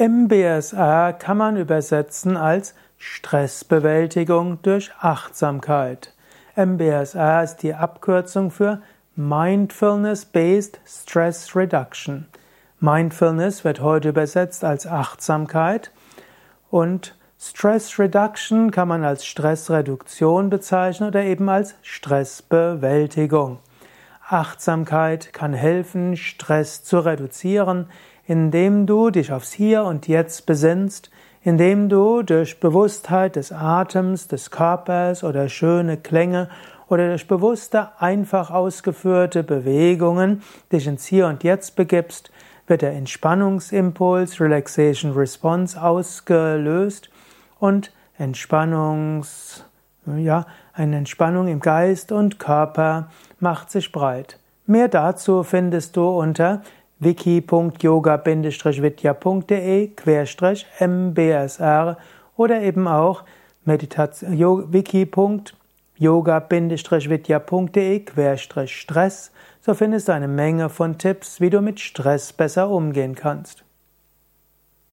MBSR kann man übersetzen als Stressbewältigung durch Achtsamkeit. MBSR ist die Abkürzung für Mindfulness-Based Stress Reduction. Mindfulness wird heute übersetzt als Achtsamkeit und Stress Reduction kann man als Stressreduktion bezeichnen oder eben als Stressbewältigung. Achtsamkeit kann helfen, Stress zu reduzieren, indem du dich aufs Hier und Jetzt besinnst, indem du durch Bewusstheit des Atems, des Körpers oder schöne Klänge oder durch bewusste, einfach ausgeführte Bewegungen dich ins Hier und Jetzt begibst, wird der Entspannungsimpuls, Relaxation Response ausgelöst und Entspannungs, ja, eine Entspannung im Geist und Körper macht sich breit. Mehr dazu findest du unter wiki.yoga-vidya.de-mbsr oder eben auch wiki.yoga-vidya.de-stress. So findest du eine Menge von Tipps, wie du mit Stress besser umgehen kannst.